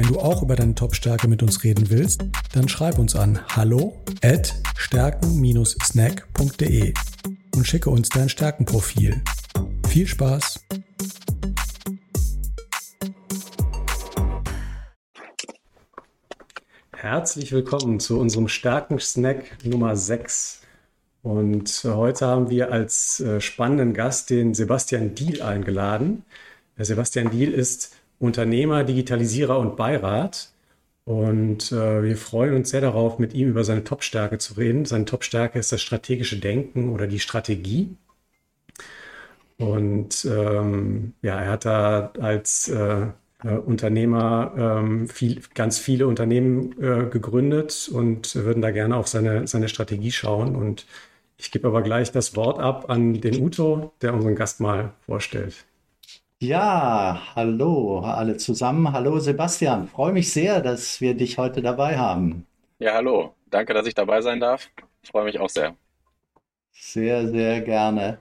Wenn du auch über deine Top-Stärke mit uns reden willst, dann schreib uns an hallo at stärken-snack.de und schicke uns dein Stärkenprofil. Viel Spaß! Herzlich willkommen zu unserem Stärken-Snack Nummer 6. Und heute haben wir als äh, spannenden Gast den Sebastian Diel eingeladen. Sebastian Diel ist Unternehmer, Digitalisierer und Beirat. Und äh, wir freuen uns sehr darauf, mit ihm über seine Top-Stärke zu reden. Seine Top-Stärke ist das strategische Denken oder die Strategie. Und ähm, ja, er hat da als äh, äh, Unternehmer ähm, viel, ganz viele Unternehmen äh, gegründet und würden da gerne auf seine, seine Strategie schauen. Und ich gebe aber gleich das Wort ab an den Uto, der unseren Gast mal vorstellt. Ja, hallo alle zusammen. Hallo Sebastian. Freue mich sehr, dass wir dich heute dabei haben. Ja, hallo. Danke, dass ich dabei sein darf. Ich freue mich auch sehr. Sehr, sehr gerne.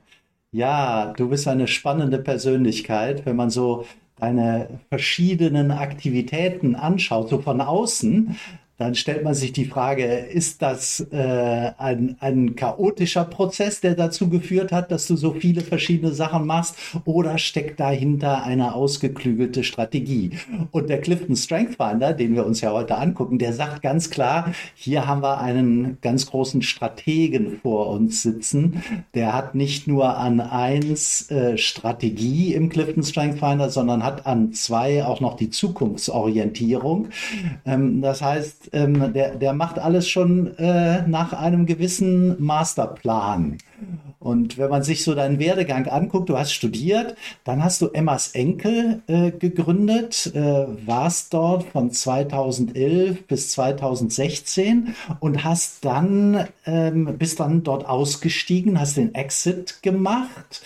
Ja, du bist eine spannende Persönlichkeit, wenn man so deine verschiedenen Aktivitäten anschaut, so von außen, dann stellt man sich die Frage, ist das äh, ein, ein chaotischer Prozess, der dazu geführt hat, dass du so viele verschiedene Sachen machst, oder steckt dahinter eine ausgeklügelte Strategie? Und der Clifton Strength Finder, den wir uns ja heute angucken, der sagt ganz klar, hier haben wir einen ganz großen Strategen vor uns sitzen. Der hat nicht nur an eins äh, Strategie im Clifton Strength Finder, sondern hat an zwei auch noch die Zukunftsorientierung. Ähm, das heißt, ähm, der, der macht alles schon äh, nach einem gewissen Masterplan. Und wenn man sich so deinen Werdegang anguckt, du hast studiert, dann hast du Emmas Enkel äh, gegründet, äh, warst dort von 2011 bis 2016 und hast dann, ähm, bist dann dort ausgestiegen, hast den Exit gemacht.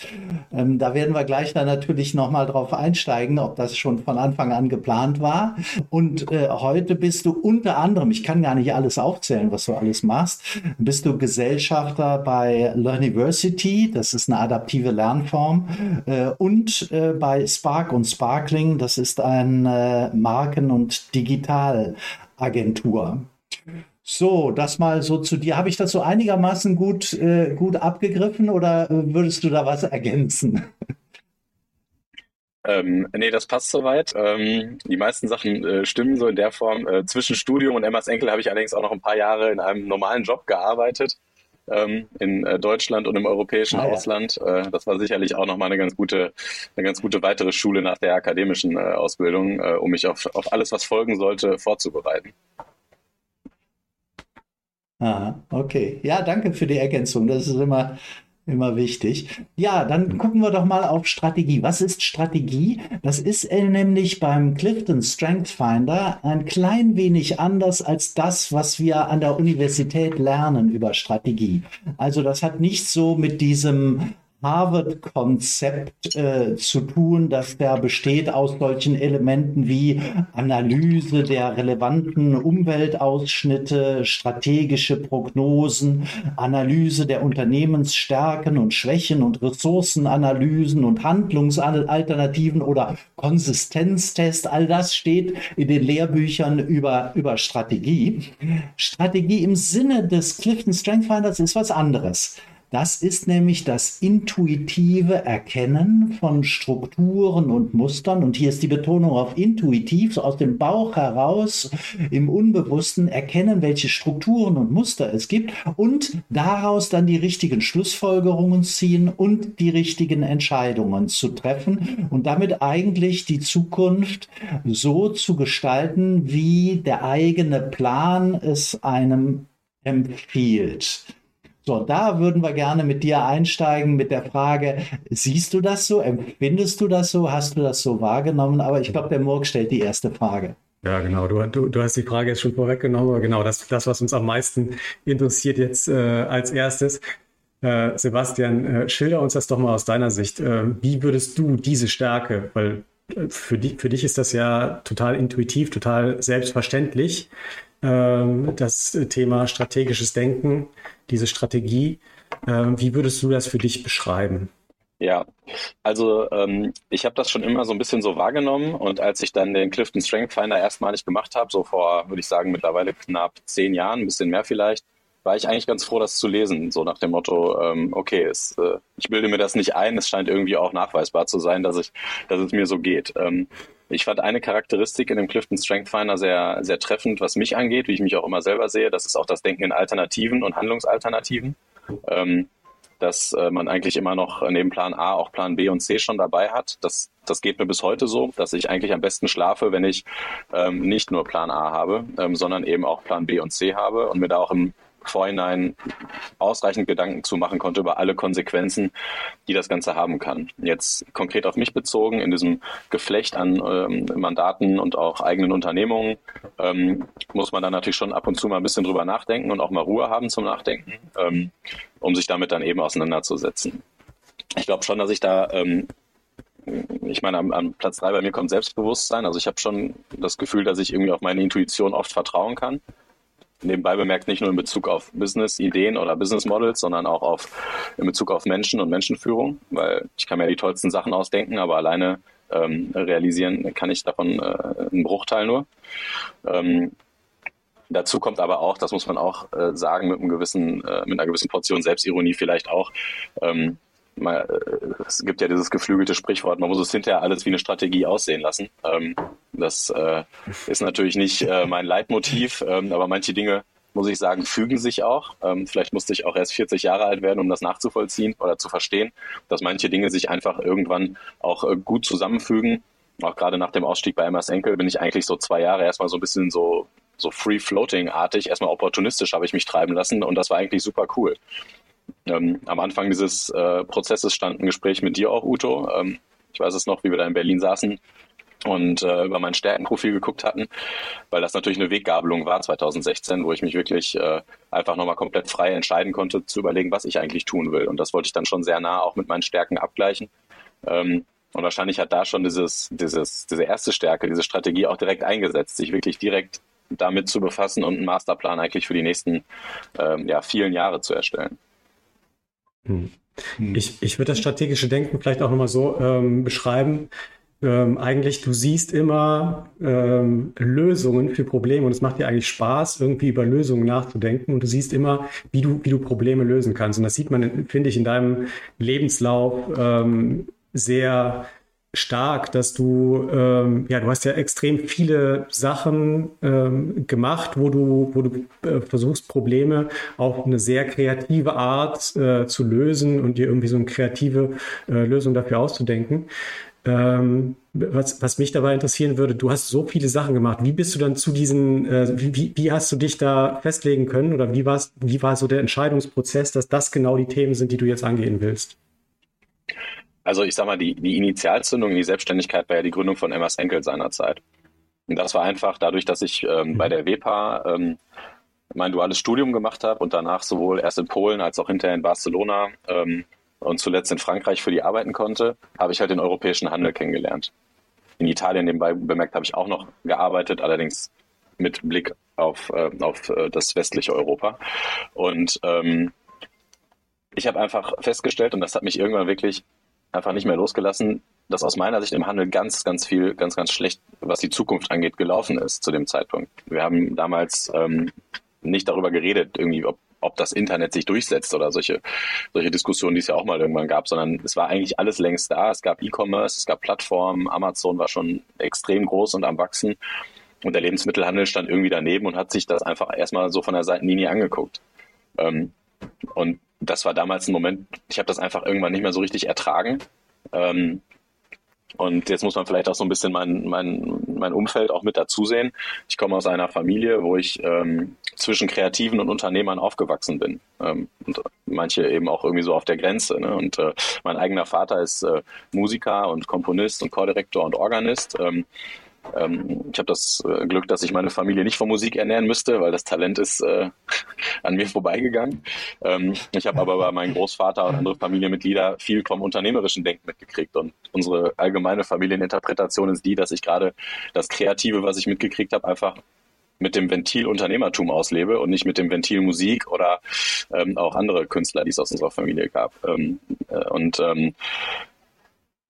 Ähm, da werden wir gleich dann natürlich nochmal drauf einsteigen, ob das schon von Anfang an geplant war. Und äh, heute bist du unter anderem, ich kann gar nicht alles aufzählen, was du alles machst, bist du Gesellschafter bei Learniversity City, das ist eine adaptive Lernform, äh, und äh, bei Spark und Sparkling, das ist eine Marken- und Digitalagentur. So, das mal so zu dir. Habe ich das so einigermaßen gut, äh, gut abgegriffen oder würdest du da was ergänzen? Ähm, nee, das passt soweit. Ähm, die meisten Sachen äh, stimmen so in der Form. Äh, zwischen Studium und Emmas Enkel habe ich allerdings auch noch ein paar Jahre in einem normalen Job gearbeitet ähm, in äh, Deutschland und im europäischen ah, Ausland. Äh, das war sicherlich auch nochmal eine ganz gute, eine ganz gute weitere Schule nach der akademischen äh, Ausbildung, äh, um mich auf, auf alles, was folgen sollte, vorzubereiten. Ah, okay. Ja, danke für die Ergänzung. Das ist immer Immer wichtig. Ja, dann gucken wir doch mal auf Strategie. Was ist Strategie? Das ist nämlich beim Clifton Strength Finder ein klein wenig anders als das, was wir an der Universität lernen über Strategie. Also das hat nicht so mit diesem Harvard-Konzept äh, zu tun, das da besteht aus solchen Elementen wie Analyse der relevanten Umweltausschnitte, strategische Prognosen, Analyse der Unternehmensstärken und Schwächen und Ressourcenanalysen und Handlungsalternativen oder Konsistenztest. All das steht in den Lehrbüchern über, über Strategie. Strategie im Sinne des Clifton Strength Finders ist was anderes. Das ist nämlich das intuitive Erkennen von Strukturen und Mustern. Und hier ist die Betonung auf intuitiv, so aus dem Bauch heraus im Unbewussten erkennen, welche Strukturen und Muster es gibt und daraus dann die richtigen Schlussfolgerungen ziehen und die richtigen Entscheidungen zu treffen und damit eigentlich die Zukunft so zu gestalten, wie der eigene Plan es einem empfiehlt. So, da würden wir gerne mit dir einsteigen mit der Frage, siehst du das so, empfindest du das so, hast du das so wahrgenommen? Aber ich glaube, der Murk stellt die erste Frage. Ja, genau. Du, du, du hast die Frage jetzt schon vorweggenommen, aber genau das, das was uns am meisten interessiert jetzt äh, als erstes. Äh, Sebastian, äh, schilder uns das doch mal aus deiner Sicht. Äh, wie würdest du diese Stärke, weil äh, für, die, für dich ist das ja total intuitiv, total selbstverständlich, das Thema strategisches Denken, diese Strategie. Ähm, wie würdest du das für dich beschreiben? Ja, also ähm, ich habe das schon immer so ein bisschen so wahrgenommen und als ich dann den Clifton Strength Finder erstmalig gemacht habe, so vor, würde ich sagen, mittlerweile knapp zehn Jahren, ein bisschen mehr vielleicht, war ich eigentlich ganz froh, das zu lesen, so nach dem Motto, ähm, okay, es, äh, ich bilde mir das nicht ein, es scheint irgendwie auch nachweisbar zu sein, dass ich, dass es mir so geht. Ähm, ich fand eine Charakteristik in dem Clifton Strength Finder sehr, sehr treffend, was mich angeht, wie ich mich auch immer selber sehe. Das ist auch das Denken in Alternativen und Handlungsalternativen. Ähm, dass äh, man eigentlich immer noch neben Plan A auch Plan B und C schon dabei hat. Das, das geht mir bis heute so, dass ich eigentlich am besten schlafe, wenn ich ähm, nicht nur Plan A habe, ähm, sondern eben auch Plan B und C habe und mir da auch im Vorhinein ausreichend Gedanken zu machen konnte über alle Konsequenzen, die das Ganze haben kann. Jetzt konkret auf mich bezogen, in diesem Geflecht an ähm, Mandaten und auch eigenen Unternehmungen, ähm, muss man dann natürlich schon ab und zu mal ein bisschen drüber nachdenken und auch mal Ruhe haben zum Nachdenken, ähm, um sich damit dann eben auseinanderzusetzen. Ich glaube schon, dass ich da ähm, ich meine, am, am Platz drei bei mir kommt Selbstbewusstsein. Also ich habe schon das Gefühl, dass ich irgendwie auf meine Intuition oft vertrauen kann nebenbei bemerkt nicht nur in Bezug auf Business-Ideen oder Business-Models, sondern auch auf, in Bezug auf Menschen und Menschenführung, weil ich kann mir die tollsten Sachen ausdenken, aber alleine ähm, realisieren kann ich davon äh, einen Bruchteil nur. Ähm, dazu kommt aber auch, das muss man auch äh, sagen, mit, einem gewissen, äh, mit einer gewissen Portion Selbstironie vielleicht auch, ähm, man, äh, es gibt ja dieses geflügelte Sprichwort, man muss es hinterher alles wie eine Strategie aussehen lassen. Ähm, das äh, ist natürlich nicht äh, mein Leitmotiv, ähm, aber manche Dinge, muss ich sagen, fügen sich auch. Ähm, vielleicht musste ich auch erst 40 Jahre alt werden, um das nachzuvollziehen oder zu verstehen, dass manche Dinge sich einfach irgendwann auch äh, gut zusammenfügen. Auch gerade nach dem Ausstieg bei Emmas Enkel bin ich eigentlich so zwei Jahre erstmal so ein bisschen so so free-floating-artig, erstmal opportunistisch habe ich mich treiben lassen und das war eigentlich super cool. Ähm, am Anfang dieses äh, Prozesses stand ein Gespräch mit dir auch, Uto. Ähm, ich weiß es noch, wie wir da in Berlin saßen und äh, über mein Stärkenprofil geguckt hatten, weil das natürlich eine Weggabelung war 2016, wo ich mich wirklich äh, einfach nochmal komplett frei entscheiden konnte, zu überlegen, was ich eigentlich tun will. Und das wollte ich dann schon sehr nah auch mit meinen Stärken abgleichen. Ähm, und wahrscheinlich hat da schon dieses, dieses, diese erste Stärke, diese Strategie auch direkt eingesetzt, sich wirklich direkt damit zu befassen und einen Masterplan eigentlich für die nächsten ähm, ja, vielen Jahre zu erstellen. Hm. hm. Ich, ich würde das strategische Denken vielleicht auch nochmal so ähm, beschreiben. Ähm, eigentlich, du siehst immer ähm, Lösungen für Probleme und es macht dir eigentlich Spaß, irgendwie über Lösungen nachzudenken und du siehst immer, wie du, wie du Probleme lösen kannst. Und das sieht man, finde ich, in deinem Lebenslauf ähm, sehr stark, dass du, ähm, ja, du hast ja extrem viele Sachen ähm, gemacht, wo du, wo du äh, versuchst, Probleme auf eine sehr kreative Art äh, zu lösen und dir irgendwie so eine kreative äh, Lösung dafür auszudenken. Ähm, was, was mich dabei interessieren würde, du hast so viele Sachen gemacht. Wie bist du dann zu diesen, äh, wie, wie hast du dich da festlegen können oder wie, war's, wie war so der Entscheidungsprozess, dass das genau die Themen sind, die du jetzt angehen willst? Also ich sag mal, die, die Initialzündung in die Selbstständigkeit war ja die Gründung von Emma Enkel seinerzeit. Und das war einfach dadurch, dass ich ähm, bei der WEPA ähm, mein duales Studium gemacht habe und danach sowohl erst in Polen als auch hinterher in Barcelona ähm, und zuletzt in Frankreich für die arbeiten konnte, habe ich halt den europäischen Handel kennengelernt. In Italien nebenbei bemerkt habe ich auch noch gearbeitet, allerdings mit Blick auf, äh, auf das westliche Europa. Und ähm, ich habe einfach festgestellt, und das hat mich irgendwann wirklich einfach nicht mehr losgelassen, dass aus meiner Sicht im Handel ganz, ganz viel, ganz, ganz schlecht, was die Zukunft angeht, gelaufen ist zu dem Zeitpunkt. Wir haben damals ähm, nicht darüber geredet, irgendwie, ob, ob das Internet sich durchsetzt oder solche, solche Diskussionen, die es ja auch mal irgendwann gab, sondern es war eigentlich alles längst da. Es gab E-Commerce, es gab Plattformen, Amazon war schon extrem groß und am Wachsen. Und der Lebensmittelhandel stand irgendwie daneben und hat sich das einfach erstmal so von der Seitenlinie angeguckt. Ähm, und das war damals ein Moment, ich habe das einfach irgendwann nicht mehr so richtig ertragen. Ähm, und jetzt muss man vielleicht auch so ein bisschen mein, mein, mein Umfeld auch mit dazu sehen. Ich komme aus einer Familie, wo ich ähm, zwischen Kreativen und Unternehmern aufgewachsen bin. Ähm, und manche eben auch irgendwie so auf der Grenze. Ne? Und äh, mein eigener Vater ist äh, Musiker und Komponist und Chordirektor und Organist. Ähm, Ähm, ich habe das äh, Glück, dass ich meine Familie nicht von Musik ernähren müsste, weil das Talent ist äh, an mir vorbeigegangen. Ähm, ich habe aber bei meinem Großvater und andere Familienmitglieder viel vom unternehmerischen Denken mitgekriegt. Und unsere allgemeine Familieninterpretation ist die, dass ich gerade das Kreative, was ich mitgekriegt habe, einfach mit dem Ventil Unternehmertum auslebe und nicht mit dem Ventil Musik oder ähm, auch andere Künstler, die es aus unserer Familie gab. Ähm, äh, und ähm,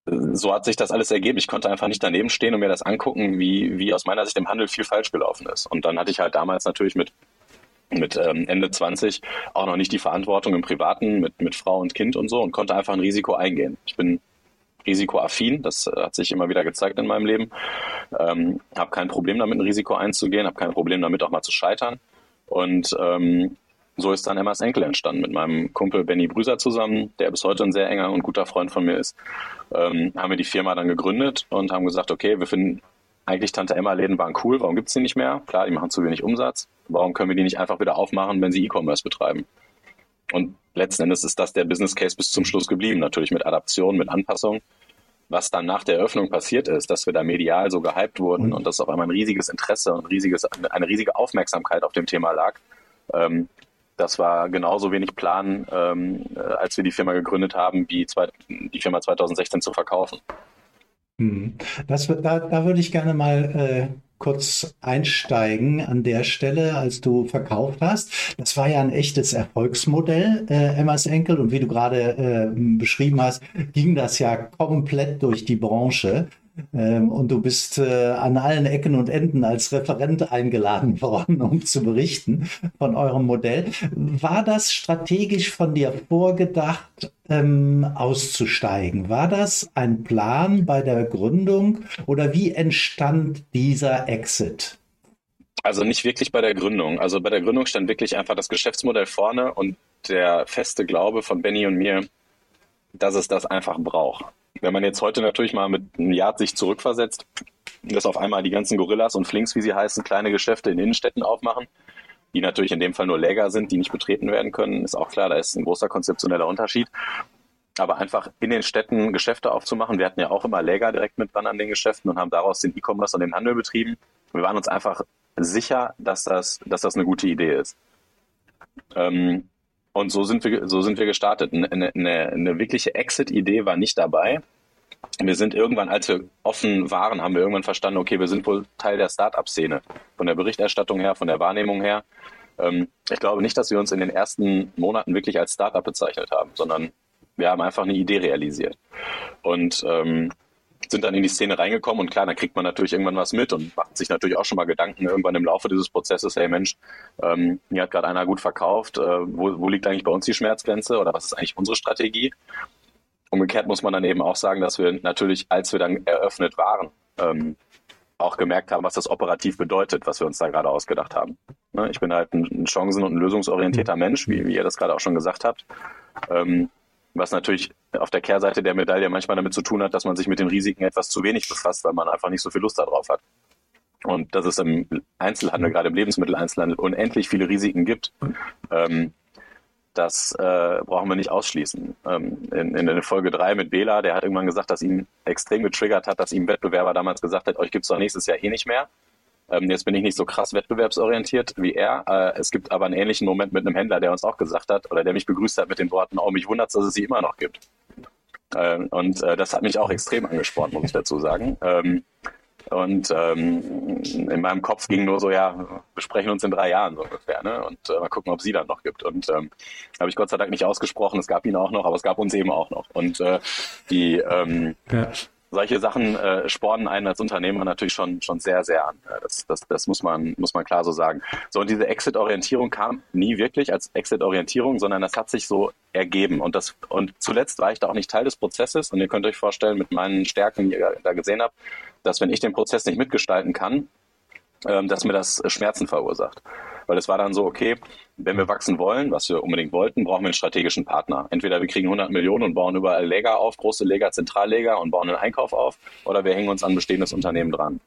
so hat sich das alles ergeben. Ich konnte einfach nicht daneben stehen und mir das angucken, wie, wie aus meiner Sicht im Handel viel falsch gelaufen ist. Und dann hatte ich halt damals natürlich mit, mit ähm, Ende 20 auch noch nicht die Verantwortung im Privaten mit, mit Frau und Kind und so und konnte einfach ein Risiko eingehen. Ich bin risikoaffin, das äh, hat sich immer wieder gezeigt in meinem Leben. Ähm, habe kein Problem damit, ein Risiko einzugehen, habe kein Problem damit, auch mal zu scheitern. Und ähm, so ist dann Emmas Enkel entstanden mit meinem Kumpel Benny Brüser zusammen, der bis heute ein sehr enger und guter Freund von mir ist. Ähm, haben wir die Firma dann gegründet und haben gesagt, okay, wir finden eigentlich Tante Emma Läden waren cool, warum gibt's die nicht mehr? Klar, die machen zu wenig Umsatz. Warum können wir die nicht einfach wieder aufmachen, wenn sie E-Commerce betreiben? Und letzten Endes ist das der Business Case bis zum Schluss geblieben, natürlich mit Adaption, mit Anpassung. Was dann nach der Eröffnung passiert ist, dass wir da medial so gehypt wurden mhm. und dass auf einmal ein riesiges Interesse und riesiges, eine riesige Aufmerksamkeit auf dem Thema lag, ähm, das war genauso wenig Plan, ähm, äh, als wir die Firma gegründet haben, wie zwei, die Firma 2016 zu verkaufen. Hm. Das, da, da würde ich gerne mal äh, kurz einsteigen an der Stelle, als du verkauft hast. Das war ja ein echtes Erfolgsmodell, äh, Emmas Enkel. Und wie du gerade äh, beschrieben hast, ging das ja komplett durch die Branche. Ähm, und du bist äh, an allen Ecken und Enden als Referent eingeladen worden, um zu berichten von eurem Modell. War das strategisch von dir vorgedacht, ähm, auszusteigen? War das ein Plan bei der Gründung oder wie entstand dieser Exit? Also nicht wirklich bei der Gründung. Also bei der Gründung stand wirklich einfach das Geschäftsmodell vorne und der feste Glaube von Benny und mir, dass es das einfach braucht. Wenn man jetzt heute natürlich mal mit einem Jahr sich zurückversetzt, dass auf einmal die ganzen Gorillas und Flinks, wie sie heißen, kleine Geschäfte in Innenstädten aufmachen, die natürlich in dem Fall nur Läger sind, die nicht betreten werden können, ist auch klar, da ist ein großer konzeptioneller Unterschied. Aber einfach in den Städten Geschäfte aufzumachen, wir hatten ja auch immer Läger direkt mit dran an den Geschäften und haben daraus den E-Commerce und den Handel betrieben. Wir waren uns einfach sicher, dass das, dass das eine gute Idee ist. Ähm, und so sind wir, so sind wir gestartet. Eine, eine, eine wirkliche Exit-Idee war nicht dabei. Wir sind irgendwann, als wir offen waren, haben wir irgendwann verstanden, okay, wir sind wohl Teil der Start-up-Szene. Von der Berichterstattung her, von der Wahrnehmung her. Ähm, ich glaube nicht, dass wir uns in den ersten Monaten wirklich als Start-up bezeichnet haben, sondern wir haben einfach eine Idee realisiert. Und ähm, sind dann in die Szene reingekommen und klar, dann kriegt man natürlich irgendwann was mit und macht sich natürlich auch schon mal Gedanken irgendwann im Laufe dieses Prozesses, hey Mensch, ähm, hier hat gerade einer gut verkauft, äh, wo, wo liegt eigentlich bei uns die Schmerzgrenze oder was ist eigentlich unsere Strategie? Umgekehrt muss man dann eben auch sagen, dass wir natürlich, als wir dann eröffnet waren, ähm, auch gemerkt haben, was das operativ bedeutet, was wir uns da gerade ausgedacht haben. Ne? Ich bin halt ein chancen- und ein lösungsorientierter Mensch, wie, wie ihr das gerade auch schon gesagt habt. Ähm, was natürlich auf der Kehrseite der Medaille manchmal damit zu tun hat, dass man sich mit den Risiken etwas zu wenig befasst, weil man einfach nicht so viel Lust darauf hat. Und dass es im Einzelhandel, gerade im Lebensmitteleinzelhandel, unendlich viele Risiken gibt, ähm, das äh, brauchen wir nicht ausschließen. Ähm, in, in der Folge 3 mit Bela, der hat irgendwann gesagt, dass ihn extrem getriggert hat, dass ihm Wettbewerber damals gesagt hat, euch gibt's doch nächstes Jahr eh nicht mehr. Ähm, jetzt bin ich nicht so krass wettbewerbsorientiert wie er. Äh, es gibt aber einen ähnlichen Moment mit einem Händler, der uns auch gesagt hat oder der mich begrüßt hat mit den Worten, oh, mich wundert dass es sie immer noch gibt. Ähm, und äh, das hat mich auch extrem angespornt, muss ich dazu sagen. Ähm, und ähm, in meinem Kopf ging nur so, ja, wir sprechen uns in drei Jahren so ungefähr, ne? Und äh, mal gucken, ob sie dann noch gibt. Und ähm, habe ich Gott sei Dank nicht ausgesprochen, es gab ihn auch noch, aber es gab uns eben auch noch. Und äh, die ähm, ja solche Sachen äh, spornen einen als Unternehmer natürlich schon, schon sehr, sehr an. Das, das, das muss, man, muss man klar so sagen. So, und diese Exit-Orientierung kam nie wirklich als Exit-Orientierung, sondern das hat sich so ergeben. Und, das, und zuletzt war ich da auch nicht Teil des Prozesses. Und ihr könnt euch vorstellen, mit meinen Stärken, die ihr da gesehen habt, dass wenn ich den Prozess nicht mitgestalten kann, ähm, dass mir das Schmerzen verursacht. Weil es war dann so, okay, wenn wir wachsen wollen, was wir unbedingt wollten, brauchen wir einen strategischen Partner. Entweder wir kriegen 100 Millionen und bauen überall Lager auf, große Lager, Zentrallager und bauen einen Einkauf auf, oder wir hängen uns an bestehendes Unternehmen dran.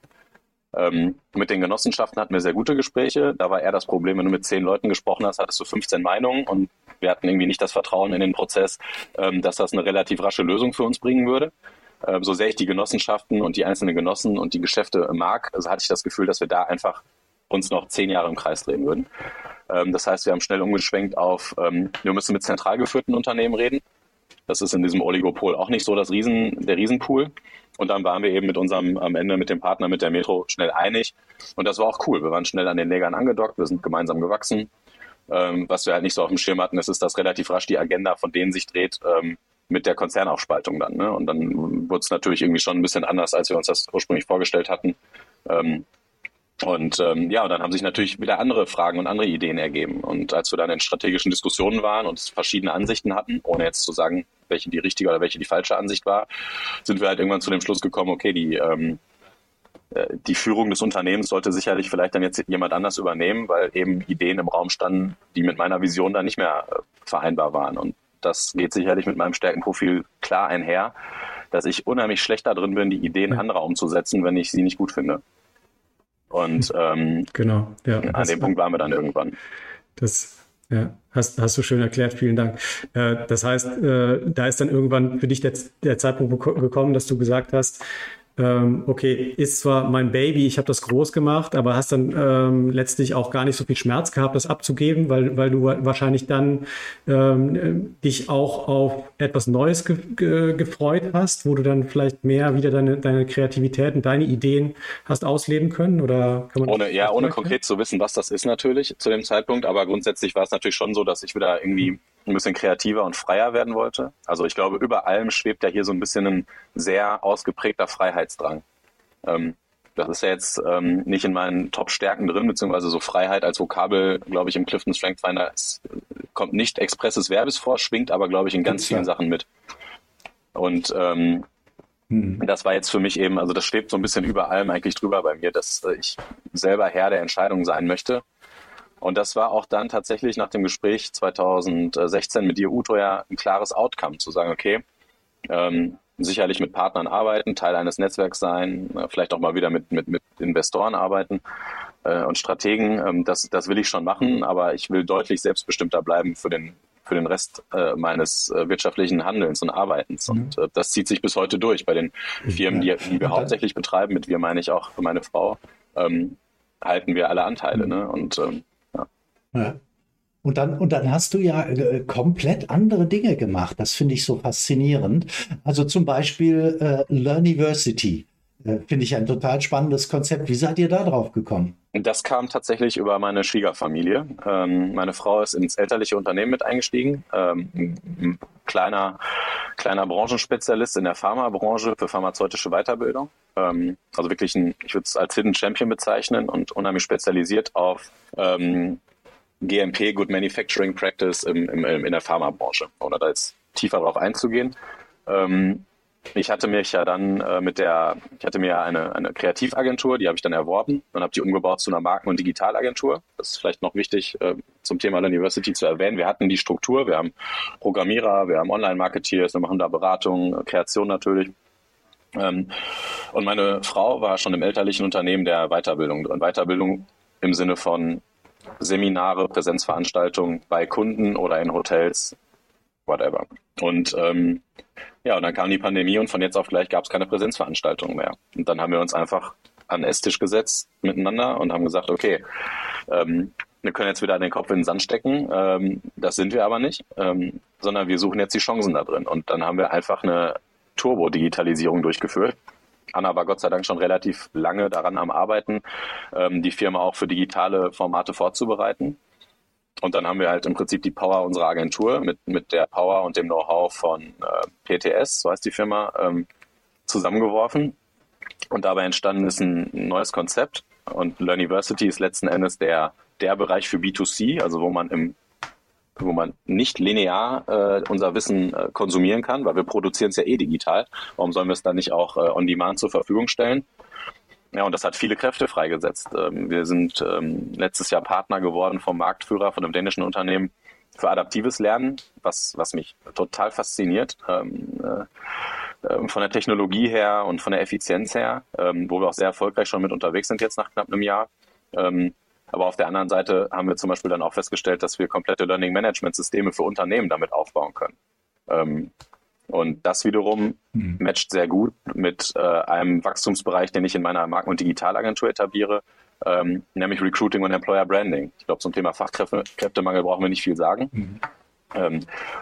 Ähm, mit den Genossenschaften hatten wir sehr gute Gespräche. Da war eher das Problem, wenn du mit zehn Leuten gesprochen hast, hattest du 15 Meinungen und wir hatten irgendwie nicht das Vertrauen in den Prozess, ähm, dass das eine relativ rasche Lösung für uns bringen würde. äh, so sehr ich die Genossenschaften und die einzelnen Genossen und die Geschäfte mag, also hatte ich das Gefühl, dass wir da einfach uns noch zehn Jahre im Kreis drehen würden. Ähm, das heißt, wir haben schnell umgeschwenkt auf, ähm, wir müssen mit zentral geführten Unternehmen reden. Das ist in diesem Oligopol auch nicht so das Riesen, der Riesenpool. Und dann waren wir eben mit unserem, am Ende mit dem Partner, mit der Metro schnell einig. Und das war auch cool. Wir waren schnell an den Lägern angedockt, wir sind gemeinsam gewachsen. Ähm, was wir halt nicht so auf dem Schirm hatten, ist, ist dass relativ rasch die Agenda von denen sich dreht, ähm, mit der Konzernaufspaltung dann. Ne? Und dann wurde es natürlich irgendwie schon ein bisschen anders, als wir uns das ursprünglich vorgestellt hatten. Ähm, und ähm, ja, und dann haben sich natürlich wieder andere Fragen und andere Ideen ergeben. Und als wir dann in strategischen Diskussionen waren und verschiedene Ansichten hatten, ohne jetzt zu sagen, welche die richtige oder welche die falsche Ansicht war, sind wir halt irgendwann zu dem Schluss gekommen, okay, die, ähm, äh, die Führung des Unternehmens sollte sicherlich vielleicht dann jetzt jemand anders übernehmen, weil eben Ideen im Raum standen, die mit meiner Vision dann nicht mehr äh, vereinbar waren. Und das geht sicherlich mit meinem Stärkenprofil klar einher, dass ich unheimlich schlecht darin bin, die Ideen anderer umzusetzen, wenn ich sie nicht gut finde. Und ähm, genau, ja. an dem Punkt waren wir dann irgendwann. Das ja, hast, hast du schön erklärt, vielen Dank. Äh, das heißt, äh, da ist dann irgendwann für dich der, der Zeitpunkt gekommen, dass du gesagt hast, ähm, okay, ist zwar mein Baby, ich habe das groß gemacht, aber hast dann ähm, letztlich auch gar nicht so viel Schmerz gehabt, das abzugeben, weil, weil du wahrscheinlich dann ähm, dich auch auf etwas Neues ge ge gefreut hast, wo du dann vielleicht mehr wieder deine, deine Kreativität und deine Ideen hast ausleben können? Oder kann man ohne, ja, ohne konkret zu wissen, was das ist natürlich zu dem Zeitpunkt, aber grundsätzlich war es natürlich schon so, dass ich wieder irgendwie ein bisschen kreativer und freier werden wollte. Also ich glaube, über allem schwebt ja hier so ein bisschen ein sehr ausgeprägter Freiheitsdrang. Ähm, das ist ja jetzt ähm, nicht in meinen Top-Stärken drin, beziehungsweise so Freiheit als Vokabel, glaube ich, im Clifton Strength Finder ist, kommt nicht expresses Verbes vor, schwingt aber, glaube ich, in ganz vielen Sachen mit. Und ähm, hm. das war jetzt für mich eben, also das schwebt so ein bisschen über allem eigentlich drüber bei mir, dass ich selber Herr der Entscheidung sein möchte und das war auch dann tatsächlich nach dem Gespräch 2016 mit dir, Uto, ja ein klares Outcome, zu sagen, okay, ähm, sicherlich mit Partnern arbeiten, Teil eines Netzwerks sein, äh, vielleicht auch mal wieder mit, mit, mit Investoren arbeiten äh, und Strategen. Ähm, das, das will ich schon machen, aber ich will deutlich selbstbestimmter bleiben für den, für den Rest äh, meines äh, wirtschaftlichen Handelns und Arbeitens. Mhm. Und äh, das zieht sich bis heute durch bei den Firmen, die, die wir hauptsächlich betreiben. Mit wir meine ich auch für meine Frau. Ähm, halten wir alle Anteile. Mhm. Ne? Und ähm, ja. Und dann, und dann hast du ja äh, komplett andere Dinge gemacht. Das finde ich so faszinierend. Also zum Beispiel äh, Learniversity. Äh, finde ich ein total spannendes Konzept. Wie seid ihr da drauf gekommen? Das kam tatsächlich über meine Schwiegerfamilie. Ähm, meine Frau ist ins elterliche Unternehmen mit eingestiegen. Ähm, ein kleiner, kleiner Branchenspezialist in der Pharmabranche für pharmazeutische Weiterbildung. Ähm, also wirklich ein, ich würde es als Hidden Champion bezeichnen und unheimlich spezialisiert auf ähm, GMP, Good Manufacturing Practice im, im, in der Pharmabranche, ohne da jetzt tiefer drauf einzugehen. Ähm, ich hatte mich ja dann äh, mit der, ich hatte mir eine, eine Kreativagentur, die habe ich dann erworben und habe die umgebaut zu einer Marken- und Digitalagentur. Das ist vielleicht noch wichtig äh, zum Thema University zu erwähnen. Wir hatten die Struktur, wir haben Programmierer, wir haben Online-Marketeers, wir machen da Beratung, Kreation natürlich. Ähm, und meine Frau war schon im elterlichen Unternehmen der Weiterbildung drin. Weiterbildung im Sinne von Seminare, Präsenzveranstaltungen bei Kunden oder in Hotels, whatever. Und ähm, ja, und dann kam die Pandemie und von jetzt auf gleich gab es keine Präsenzveranstaltungen mehr. Und dann haben wir uns einfach an den Esstisch gesetzt miteinander und haben gesagt, okay, ähm, wir können jetzt wieder den Kopf in den Sand stecken. Ähm, das sind wir aber nicht, ähm, sondern wir suchen jetzt die Chancen da drin. Und dann haben wir einfach eine Turbo-Digitalisierung durchgeführt Anna war Gott sei Dank schon relativ lange daran am Arbeiten, ähm, die Firma auch für digitale Formate vorzubereiten. Und dann haben wir halt im Prinzip die Power unserer Agentur mit, mit der Power und dem Know-how von äh, PTS, so heißt die Firma, ähm, zusammengeworfen. Und dabei entstanden ist ein neues Konzept. Und Learniversity ist letzten Endes der, der Bereich für B2C, also wo man im wo man nicht linear äh, unser Wissen äh, konsumieren kann, weil wir produzieren es ja eh digital. Warum sollen wir es dann nicht auch äh, on demand zur Verfügung stellen? Ja, und das hat viele Kräfte freigesetzt. Ähm, wir sind ähm, letztes Jahr Partner geworden vom Marktführer, von einem dänischen Unternehmen für adaptives Lernen, was, was mich total fasziniert. Ähm, äh, ähm, von der Technologie her und von der Effizienz her, ähm, wo wir auch sehr erfolgreich schon mit unterwegs sind jetzt nach knapp einem Jahr. Aber auf der anderen Seite haben wir zum Beispiel dann auch festgestellt, dass wir komplette Learning Management Systeme für Unternehmen damit aufbauen können. Ähm, Und das wiederum mhm. matcht sehr gut mit äh, einem Wachstumsbereich, den ich in meiner Marken- und Digitalagentur etabliere, ähm, nämlich Recruiting und Employer Branding. Ich glaube, zum Thema Fachkräftemangel brauchen wir nicht viel sagen. Mhm. Ähm,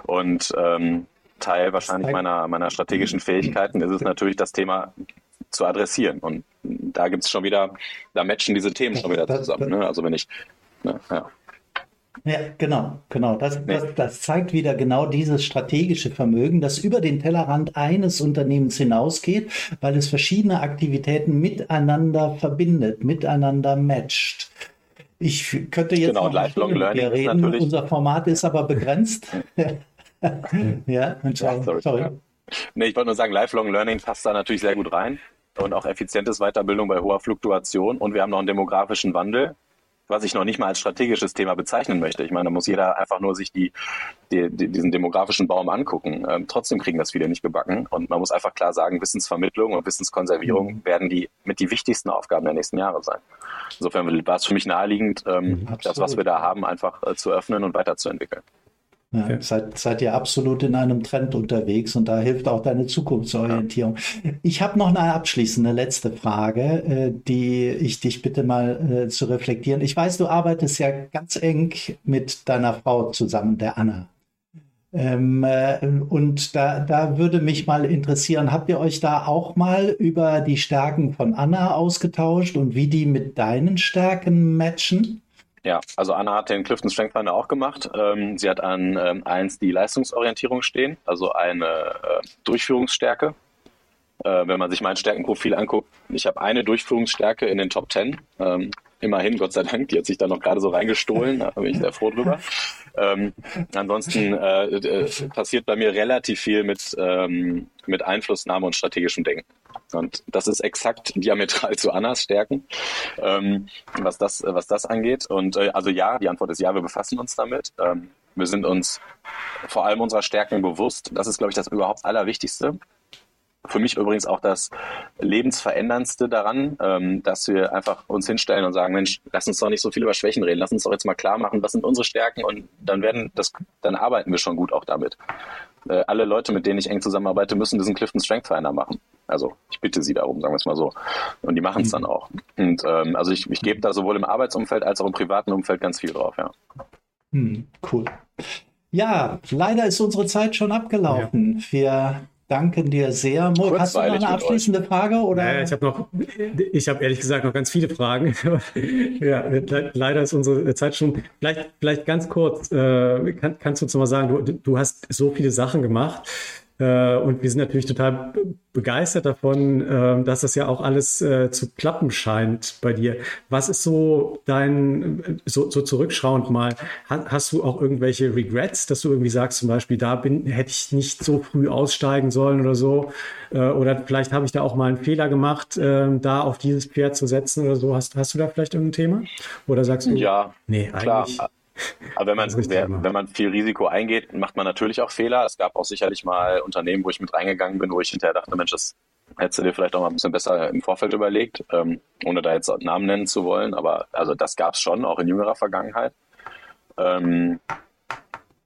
und ähm, Teil wahrscheinlich meiner, meiner strategischen Fähigkeiten ist es natürlich das Thema zu adressieren. Und da gibt es schon wieder, da matchen diese Themen schon wieder zusammen. Ne? Also wenn ich, ne, ja. Ja, genau, genau. Das, das, das zeigt wieder genau dieses strategische Vermögen, das über den Tellerrand eines Unternehmens hinausgeht, weil es verschiedene Aktivitäten miteinander verbindet, miteinander matcht. Ich könnte jetzt genau, noch mit dir reden. Unser Format ist aber begrenzt. ja, sorry. sorry. sorry. Nee, ich wollte nur sagen, Lifelong Learning passt da natürlich sehr gut rein und auch effizientes Weiterbildung bei hoher Fluktuation. Und wir haben noch einen demografischen Wandel, was ich noch nicht mal als strategisches Thema bezeichnen möchte. Ich meine, da muss jeder einfach nur sich die, die, die diesen demografischen Baum angucken. Ähm, trotzdem kriegen das viele nicht gebacken. Und man muss einfach klar sagen, Wissensvermittlung und Wissenskonservierung mhm. werden die mit die wichtigsten Aufgaben der nächsten Jahre sein. Insofern war es für mich naheliegend, ähm, mhm, das, was wir da haben, einfach äh, zu öffnen und weiterzuentwickeln. Ja, okay. seid, seid ihr absolut in einem Trend unterwegs und da hilft auch deine Zukunftsorientierung. Ja. Ich habe noch eine abschließende letzte Frage, äh, die ich dich bitte mal äh, zu reflektieren. Ich weiß, du arbeitest ja ganz eng mit deiner Frau zusammen, der Anna. Ähm, äh, und da, da würde mich mal interessieren, habt ihr euch da auch mal über die Stärken von Anna ausgetauscht und wie die mit deinen Stärken matchen? Ja, also Anna hat den Clifton Strength Finder auch gemacht. Ähm, sie hat an ähm, eins die Leistungsorientierung stehen, also eine äh, Durchführungsstärke. Äh, wenn man sich mein Stärkenprofil anguckt, ich habe eine Durchführungsstärke in den Top 10. Ähm, immerhin, Gott sei Dank, die hat sich da noch gerade so reingestohlen, da bin ich sehr froh drüber. Ähm, ansonsten äh, äh, passiert bei mir relativ viel mit, ähm, mit Einflussnahme und strategischem Denken. Und das ist exakt diametral zu Annas Stärken, ähm, was, das, was das angeht. Und äh, also ja, die Antwort ist ja, wir befassen uns damit. Ähm, wir sind uns vor allem unserer Stärken bewusst. Das ist, glaube ich, das überhaupt Allerwichtigste. Für mich übrigens auch das lebensveränderndste daran, ähm, dass wir einfach uns hinstellen und sagen, Mensch, lass uns doch nicht so viel über Schwächen reden, lass uns doch jetzt mal klar machen, was sind unsere Stärken und dann werden das, dann arbeiten wir schon gut auch damit. Äh, alle Leute, mit denen ich eng zusammenarbeite, müssen diesen Clifton Strength Finder machen. Also ich bitte sie darum, sagen wir es mal so. Und die machen es mhm. dann auch. Und ähm, also ich, ich gebe da sowohl im Arbeitsumfeld als auch im privaten Umfeld ganz viel drauf, ja. Hm, cool. Ja, leider ist unsere Zeit schon abgelaufen. Ja. Wir danken dir sehr. Mo, hast du noch eine abschließende Frage? Oder? Naja, ich habe noch, ich habe ehrlich gesagt noch ganz viele Fragen. ja, leider ist unsere Zeit schon. Vielleicht, vielleicht ganz kurz, äh, kann, kannst du uns mal sagen, du, du hast so viele Sachen gemacht. Äh, und wir sind natürlich total begeistert davon, äh, dass das ja auch alles äh, zu klappen scheint bei dir. Was ist so dein, so, so zurückschauend mal, hast du auch irgendwelche Regrets, dass du irgendwie sagst, zum Beispiel, da bin, hätte ich nicht so früh aussteigen sollen oder so? Oder vielleicht habe ich da auch mal einen Fehler gemacht, da auf dieses Pferd zu setzen oder so. Hast, hast du da vielleicht irgendein Thema? Oder sagst du, ja, nee, eigentlich. Aber wenn man, wenn man viel Risiko eingeht, macht man natürlich auch Fehler. Es gab auch sicherlich mal Unternehmen, wo ich mit reingegangen bin, wo ich hinterher dachte, Mensch, das hättest du dir vielleicht auch mal ein bisschen besser im Vorfeld überlegt, ähm, ohne da jetzt Namen nennen zu wollen. Aber also das gab es schon, auch in jüngerer Vergangenheit. Ähm,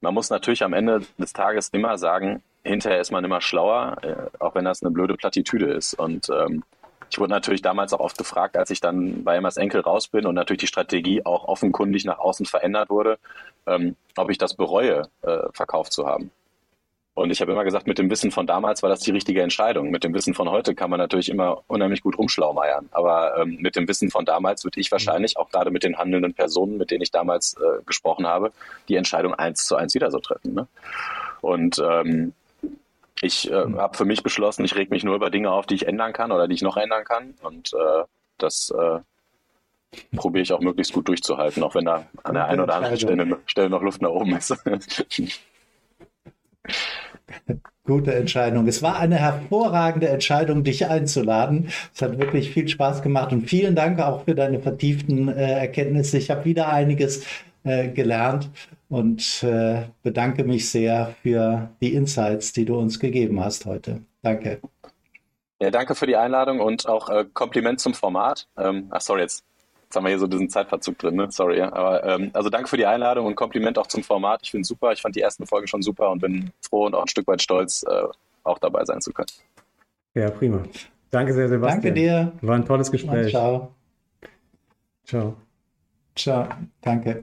man muss natürlich am Ende des Tages immer sagen, hinterher ist man immer schlauer, äh, auch wenn das eine blöde Plattitüde ist. Und ähm, ich wurde natürlich damals auch oft gefragt, als ich dann bei Emmas Enkel raus bin und natürlich die Strategie auch offenkundig nach außen verändert wurde, ähm, ob ich das bereue, äh, verkauft zu haben. Und ich habe immer gesagt, mit dem Wissen von damals war das die richtige Entscheidung. Mit dem Wissen von heute kann man natürlich immer unheimlich gut rumschlaumeiern. Aber ähm, mit dem Wissen von damals würde ich wahrscheinlich, auch gerade mit den handelnden Personen, mit denen ich damals äh, gesprochen habe, die Entscheidung eins zu eins wieder so treffen. Ne? Und ähm, ich äh, habe für mich beschlossen, ich reg mich nur über Dinge auf, die ich ändern kann oder die ich noch ändern kann. Und äh, das äh, probiere ich auch möglichst gut durchzuhalten, auch wenn da an der einen oder anderen Stelle, Stelle noch Luft nach oben ist. Gute Entscheidung. Es war eine hervorragende Entscheidung, dich einzuladen. Es hat wirklich viel Spaß gemacht und vielen Dank auch für deine vertieften äh, Erkenntnisse. Ich habe wieder einiges äh, gelernt und äh, bedanke mich sehr für die Insights, die du uns gegeben hast heute. Danke. Ja, danke für die Einladung und auch äh, Kompliment zum Format. Ähm, ach, sorry, jetzt, jetzt haben wir hier so diesen Zeitverzug drin, ne? Sorry, ja. Aber ähm, also danke für die Einladung und Kompliment auch zum Format. Ich finde es super. Ich fand die ersten Folgen schon super und bin froh und auch ein Stück weit stolz, äh, auch dabei sein zu können. Ja, prima. Danke sehr, Sebastian. Danke dir. War ein tolles Gespräch. Ciao. Ciao. Ciao. Danke.